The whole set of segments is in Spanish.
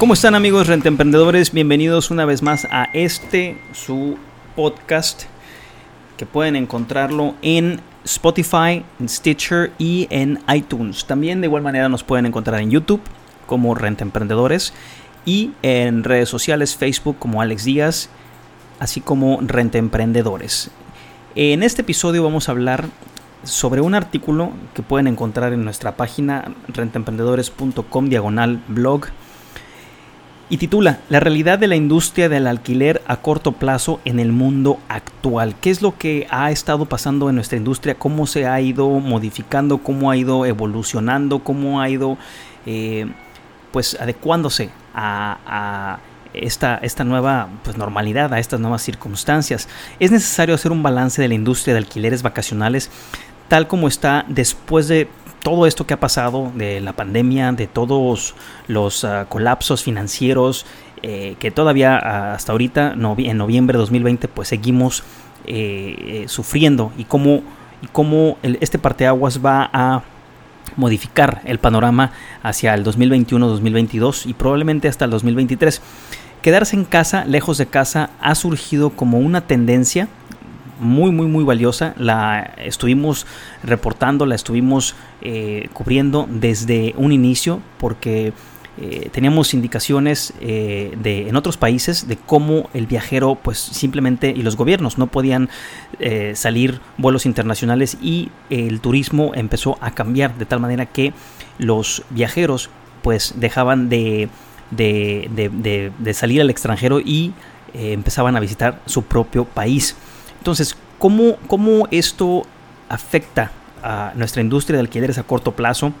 ¿Cómo están amigos rentemprendedores? Bienvenidos una vez más a este su podcast que pueden encontrarlo en Spotify, en Stitcher y en iTunes. También de igual manera nos pueden encontrar en YouTube como Renta Emprendedores y en redes sociales Facebook como Alex Díaz, así como Renta Emprendedores. En este episodio vamos a hablar sobre un artículo que pueden encontrar en nuestra página rentaemprendedores.com diagonal blog y titula La realidad de la industria del alquiler a corto plazo en el mundo actual. ¿Qué es lo que ha estado pasando en nuestra industria? ¿Cómo se ha ido modificando? ¿Cómo ha ido evolucionando? ¿Cómo ha ido eh, pues adecuándose a, a esta, esta nueva pues, normalidad, a estas nuevas circunstancias? Es necesario hacer un balance de la industria de alquileres vacacionales tal como está después de todo esto que ha pasado, de la pandemia, de todos los uh, colapsos financieros, eh, que todavía uh, hasta ahorita, en noviembre de 2020, pues seguimos eh, eh, sufriendo y cómo, y cómo el, este parteaguas va a modificar el panorama hacia el 2021-2022 y probablemente hasta el 2023. Quedarse en casa, lejos de casa, ha surgido como una tendencia muy, muy, muy valiosa. La estuvimos reportando, la estuvimos eh, cubriendo desde un inicio porque eh, teníamos indicaciones eh, de, en otros países de cómo el viajero, pues simplemente, y los gobiernos no podían eh, salir vuelos internacionales y el turismo empezó a cambiar de tal manera que los viajeros, pues dejaban de, de, de, salir al extranjero y eh, empezaban a visitar su propio país. Entonces, ¿cómo, ¿cómo, esto afecta a nuestra industria de alquileres a corto plazo?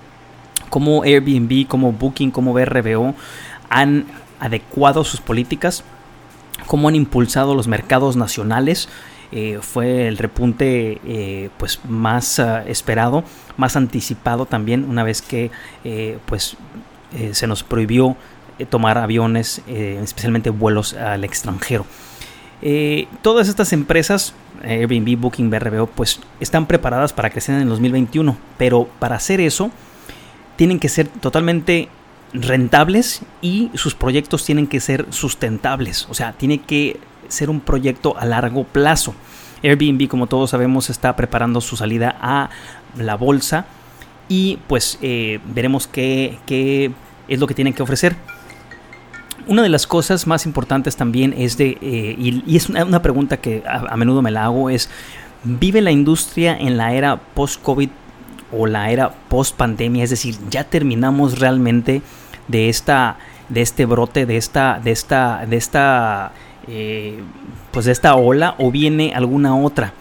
¿Cómo Airbnb, como Booking, como BRBO han adecuado sus políticas? ¿Cómo han impulsado los mercados nacionales? Eh, fue el repunte eh, pues más uh, esperado, más anticipado también una vez que eh, pues se nos prohibió eh, tomar aviones, eh, especialmente vuelos al extranjero. Eh, todas estas empresas, Airbnb, Booking, BRBO, pues están preparadas para crecer en el 2021, pero para hacer eso tienen que ser totalmente rentables y sus proyectos tienen que ser sustentables, o sea, tiene que ser un proyecto a largo plazo. Airbnb, como todos sabemos, está preparando su salida a la bolsa y pues eh, veremos qué es lo que tienen que ofrecer una de las cosas más importantes también es de, eh, y, y, es una, pregunta que a, a, menudo me la hago, es, ¿vive la industria en la era post-COVID o la era post-pandemia? Es decir, ¿ya terminamos realmente de esta, de este brote, de esta, de esta, de esta, eh, pues de esta ola o viene alguna otra?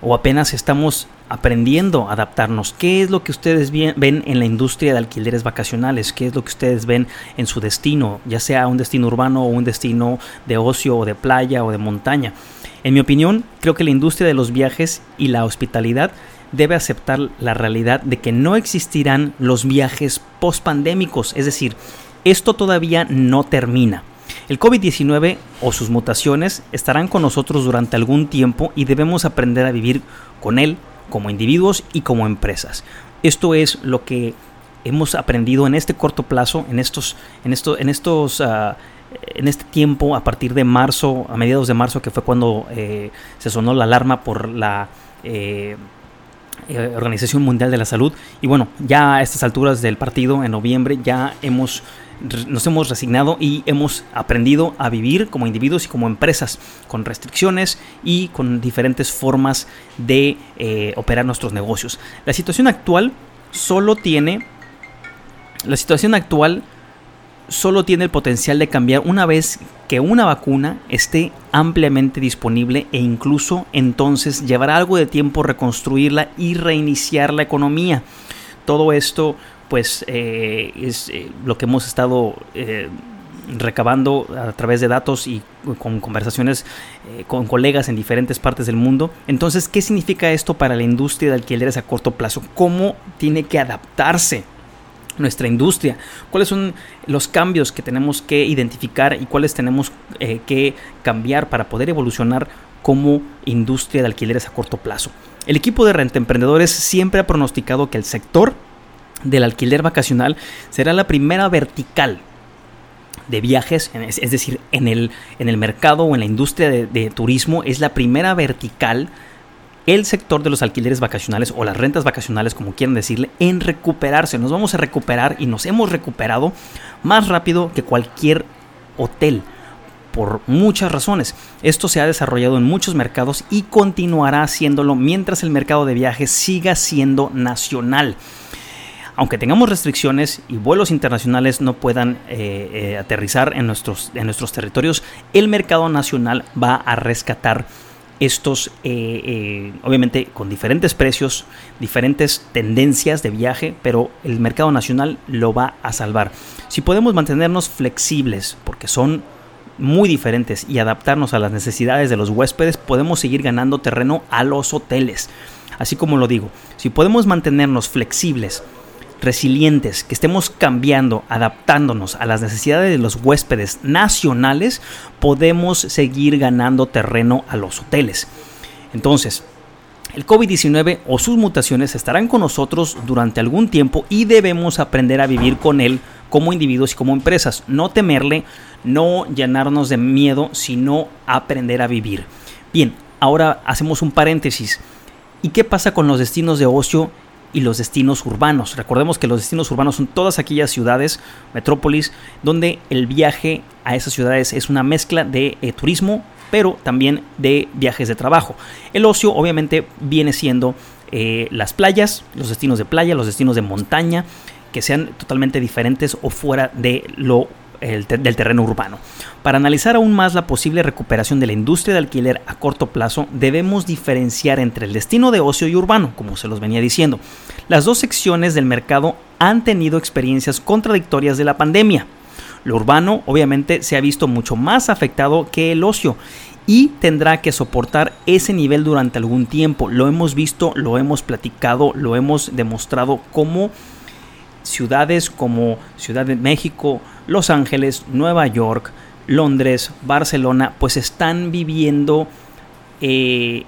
¿O apenas estamos aprendiendo a adaptarnos. ¿Qué es lo que ustedes ven en la industria de alquileres vacacionales? ¿Qué es lo que ustedes ven en su destino? Ya sea un destino urbano o un destino de ocio o de playa o de montaña. En mi opinión, creo que la industria de los viajes y la hospitalidad debe aceptar la realidad de que no existirán los viajes post-pandémicos. Es decir, esto todavía no termina. El COVID-19 o sus mutaciones estarán con nosotros durante algún tiempo y debemos aprender a vivir con él como individuos y como empresas. Esto es lo que hemos aprendido en este corto plazo, en estos, en estos, en estos, uh, en este tiempo a partir de marzo, a mediados de marzo, que fue cuando eh, se sonó la alarma por la eh, Organización Mundial de la Salud. Y bueno, ya a estas alturas del partido, en noviembre, ya hemos nos hemos resignado y hemos aprendido a vivir como individuos y como empresas con restricciones y con diferentes formas de eh, operar nuestros negocios. La situación actual solo tiene la situación actual solo tiene el potencial de cambiar una vez que una vacuna esté ampliamente disponible e incluso entonces llevará algo de tiempo reconstruirla y reiniciar la economía. Todo esto pues eh, es eh, lo que hemos estado eh, recabando a través de datos y con conversaciones con colegas en diferentes partes del mundo. Entonces, ¿qué significa esto para la industria de alquileres a corto plazo? ¿Cómo tiene que adaptarse? nuestra industria, cuáles son los cambios que tenemos que identificar y cuáles tenemos que cambiar para poder evolucionar como industria de alquileres a corto plazo. El equipo de renta emprendedores siempre ha pronosticado que el sector del alquiler vacacional será la primera vertical de viajes, es decir, en el, en el mercado o en la industria de, turismo, es la primera vertical el sector de los alquileres vacacionales o las rentas vacacionales, como quieran decirle, en recuperarse. Nos vamos a recuperar y nos hemos recuperado más rápido que cualquier hotel por muchas razones. Esto se ha desarrollado en muchos mercados y continuará haciéndolo mientras el mercado de viajes siga siendo nacional aunque tengamos restricciones y vuelos internacionales no puedan eh, eh, aterrizar en nuestros, en nuestros territorios, el mercado nacional va a rescatar estos, eh, obviamente con diferentes precios, diferentes tendencias de viaje, pero el mercado nacional lo va a salvar. Si podemos mantenernos flexibles, porque son muy diferentes, y adaptarnos a las necesidades de los huéspedes, podemos seguir ganando terreno a los hoteles. Así como lo digo, si podemos mantenernos flexibles, resilientes, que estemos cambiando, adaptándonos a las necesidades de los huéspedes nacionales, podemos seguir ganando terreno a los hoteles. Entonces, el COVID-19 o sus mutaciones estarán con nosotros durante algún tiempo y debemos aprender a vivir con él como individuos y como empresas. No temerle, no llenarnos de miedo, sino aprender a vivir. Bien, ahora hacemos un paréntesis. ¿Y qué pasa con los destinos de ocio y los destinos urbanos. Recordemos que los destinos urbanos son todas aquellas ciudades, metrópolis, donde el viaje a esas ciudades es una mezcla de eh, turismo, pero también de viajes de trabajo. El ocio obviamente viene siendo eh, las playas, los destinos de playa, los destinos de montaña, que sean totalmente diferentes o fuera de lo del terreno urbano. Para analizar aún más la posible recuperación de la industria de alquiler a corto plazo, debemos diferenciar entre el destino de ocio y urbano, como se los venía diciendo. Las dos secciones del mercado han tenido experiencias contradictorias de la pandemia. Lo urbano obviamente se ha visto mucho más afectado que el ocio y tendrá que soportar ese nivel durante algún tiempo. Lo hemos visto, lo hemos platicado, lo hemos demostrado como ciudades como Ciudad de México, Los Ángeles, Nueva York, Londres, Barcelona, pues están viviendo eh,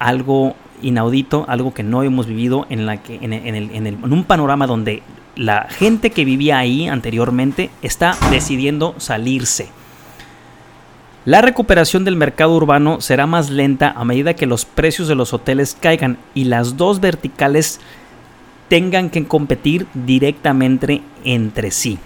algo inaudito, algo que no hemos vivido en, la que, en, en un panorama donde la gente que vivía ahí anteriormente está decidiendo salirse. La recuperación del mercado urbano será más lenta a medida que los precios de los hoteles caigan y las dos verticales tengan que competir directamente entre sí.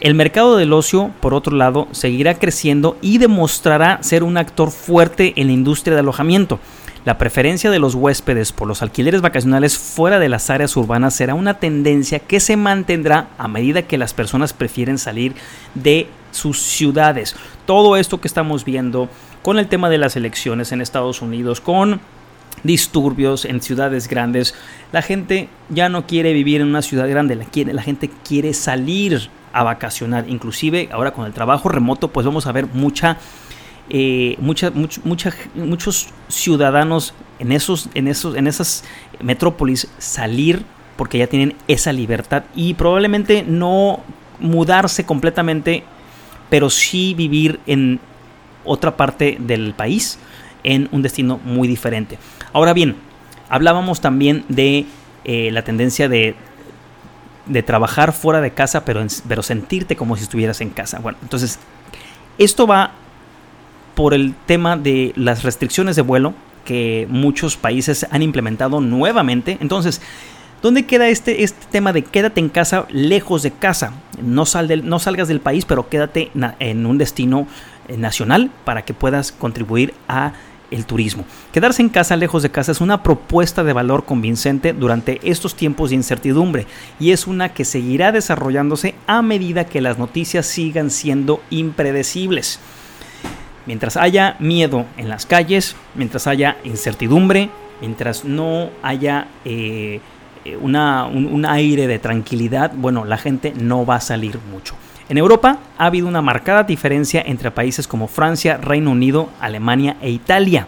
El mercado del ocio, por otro lado, seguirá creciendo y demostrará ser un actor fuerte en la industria de alojamiento. La preferencia de los huéspedes por los alquileres vacacionales fuera de las áreas urbanas será una tendencia que se mantendrá a medida que las personas prefieren salir de sus ciudades. Todo esto que estamos viendo con el tema de las elecciones en Estados Unidos, con disturbios en ciudades grandes. La gente ya no quiere vivir en una ciudad grande, la, gente quiere salir a vacacionar. Inclusive ahora con el trabajo remoto pues vamos a ver mucha... Eh, mucha, muchos ciudadanos en, esos, en, esos, en esas metrópolis salir porque ya tienen esa libertad y probablemente no mudarse completamente, pero sí vivir en otra parte del país en un destino muy diferente. Ahora bien, hablábamos también de eh, la tendencia de, de, trabajar fuera de casa, pero, pero sentirte como si estuvieras en casa. Bueno, entonces, esto va por el tema de las restricciones de vuelo que muchos países han implementado nuevamente. Entonces, ¿Dónde queda este, este tema de quédate en casa lejos de casa? No, sal no salgas del país, pero quédate en un destino eh, nacional para que puedas contribuir a el turismo. Quedarse en casa lejos de casa es una propuesta de valor convincente durante estos tiempos de incertidumbre y es una que seguirá desarrollándose a medida que las noticias sigan siendo impredecibles. Mientras haya miedo en las calles, mientras haya incertidumbre, mientras no haya eh, un, un aire de tranquilidad, bueno, la gente no va a salir mucho. En Europa ha habido una marcada diferencia entre países como Francia, Reino Unido, Alemania e Italia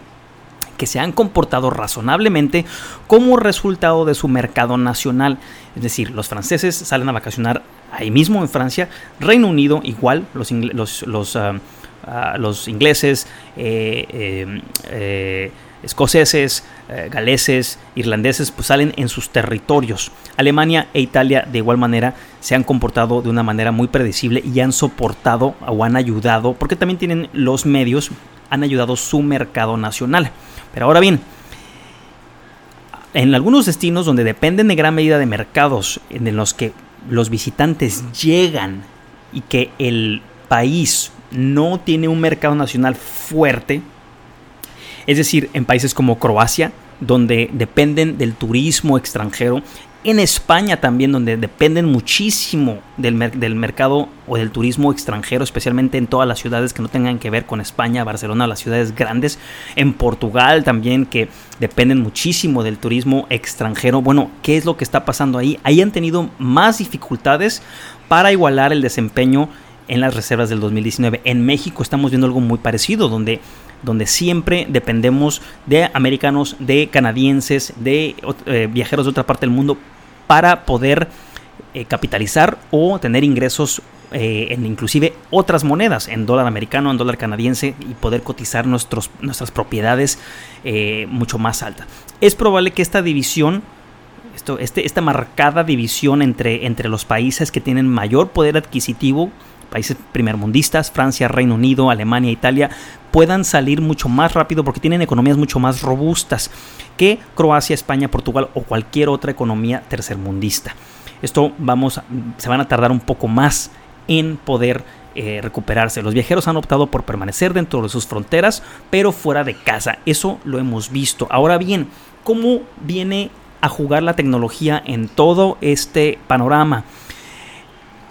que se han comportado razonablemente como resultado de su mercado nacional. Es decir, los franceses salen a vacacionar ahí mismo en Francia, Reino Unido igual, los, ah, ah, ingleses, eh, eh, eh, escoceses, galeses, irlandeses, pues salen en sus territorios. Alemania e Italia de igual manera se han comportado de una manera muy predecible y han soportado o han ayudado, porque también tienen los medios, han ayudado su mercado nacional. Pero ahora bien, en algunos destinos donde dependen de gran medida de mercados en los que los visitantes llegan y que el país no tiene un mercado nacional fuerte, es decir, en países como Croacia, donde dependen del turismo extranjero, en España también, donde dependen muchísimo del, del, mercado o del turismo extranjero, especialmente en todas las ciudades que no tengan que ver con España, Barcelona, las ciudades grandes. En Portugal también, que dependen muchísimo del turismo extranjero. Bueno, ¿qué es lo que está pasando ahí? Ahí han tenido más dificultades para igualar el desempeño en las reservas del 2019. En México estamos viendo algo muy parecido, donde donde siempre dependemos de americanos, de canadienses, de eh, viajeros de otra parte del mundo para poder eh, capitalizar o tener ingresos eh, en inclusive otras monedas, en dólar americano, en dólar canadiense y poder cotizar nuestros, nuestras propiedades mucho más altas. Es probable que esta división esto, este, esta marcada división entre, entre los países que tienen mayor poder adquisitivo países primermundistas, Francia, Reino Unido, Alemania, Italia, puedan salir mucho más rápido porque tienen economías mucho más robustas que Croacia, España, Portugal o cualquier otra economía tercermundista. Esto vamos, se van a tardar un poco más en poder eh, recuperarse. Los viajeros han optado por permanecer dentro de sus fronteras, pero fuera de casa. Eso lo hemos visto. Ahora bien, ¿cómo viene a jugar la tecnología en todo este panorama?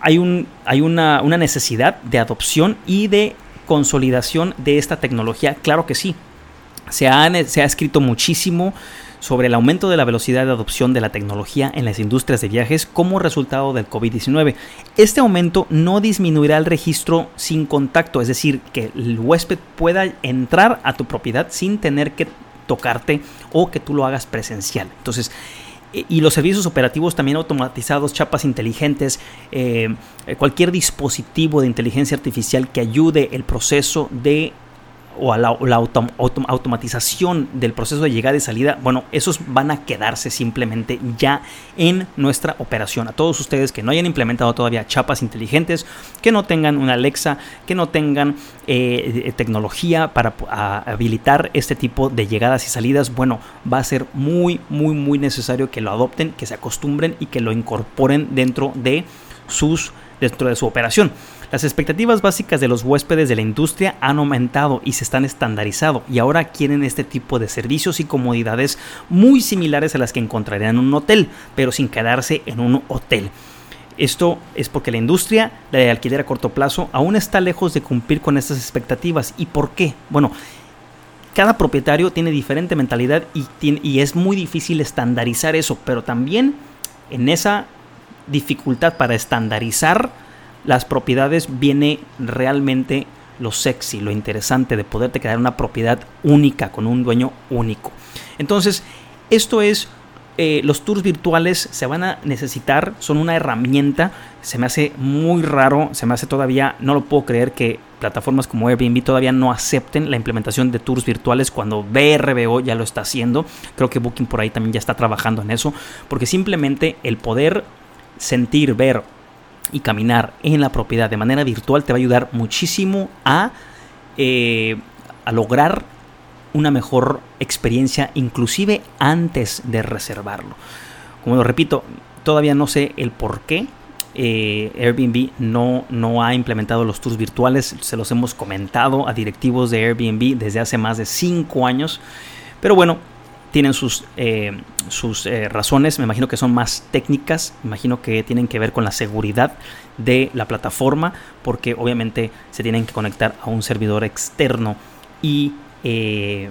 Hay, un, hay una, necesidad de adopción y de consolidación de esta tecnología. Claro que sí. Se ha, se ha escrito muchísimo sobre el aumento de la velocidad de adopción de la tecnología en las industrias de viajes como resultado del COVID-19. Este aumento no disminuirá el registro sin contacto, es decir, que el huésped pueda entrar a tu propiedad sin tener que tocarte o que tú lo hagas presencial. Entonces, y los servicios operativos también automatizados, chapas inteligentes, eh, cualquier dispositivo de inteligencia artificial que ayude el proceso de o a la, automatización del proceso de llegada y salida, bueno, esos van a quedarse simplemente ya en nuestra operación. A todos ustedes que no hayan implementado todavía chapas inteligentes, que no tengan una Alexa, que no tengan eh, eh, tecnología para habilitar este tipo de llegadas y salidas, bueno, va a ser muy, muy, muy necesario que lo adopten, que se acostumbren y que lo incorporen dentro de sus dentro de su operación. Las expectativas básicas de los huéspedes de la industria han aumentado y se están estandarizado y ahora quieren este tipo de servicios y comodidades muy similares a las que encontrarían en un hotel, pero sin quedarse en un hotel. Esto es porque la industria de alquiler a corto plazo aún está lejos de cumplir con estas expectativas. ¿Y por qué? Bueno, cada propietario tiene diferente mentalidad y, y es muy difícil estandarizar eso, pero también en esa dificultad para estandarizar las propiedades viene realmente lo sexy, lo interesante de poderte crear una propiedad única con un dueño único. Entonces, esto es, eh, los tours virtuales se van a necesitar, son una herramienta, se me hace muy raro, se me hace todavía, no lo puedo creer que plataformas como Airbnb todavía no acepten la implementación de tours virtuales cuando BRBO ya lo está haciendo. Creo que Booking por ahí también ya está trabajando en eso, porque simplemente el poder sentir, ver y caminar en la propiedad de manera virtual te va a ayudar muchísimo a, eh, a lograr una mejor experiencia inclusive antes de reservarlo. Como lo repito, todavía no sé el por qué eh, Airbnb no, no ha implementado los tours virtuales. Se los hemos comentado a directivos de Airbnb desde hace más de 5 años. Pero bueno, tienen sus, eh, sus eh, razones, me imagino que son más técnicas, me imagino que tienen que ver con la seguridad de la plataforma, porque obviamente se tienen que conectar a un servidor externo y eh,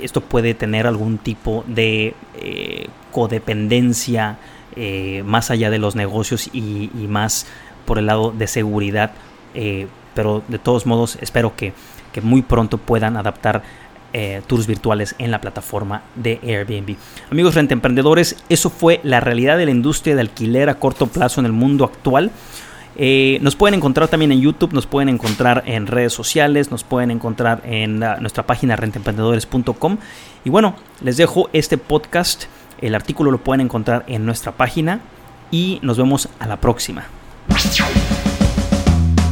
esto puede tener algún tipo de codependencia más allá de los negocios y, más por el lado de seguridad. Pero de todos modos espero que, que muy pronto puedan adaptar eh, tours virtuales en la plataforma de Airbnb. Amigos emprendedores, eso fue la realidad de la industria de alquiler a corto plazo en el mundo actual. Eh, nos pueden encontrar también en YouTube, nos pueden encontrar en redes sociales, nos pueden encontrar en nuestra página rentemprendedores.com. Y bueno, les dejo este podcast. El artículo lo pueden encontrar en nuestra página y nos vemos a la próxima.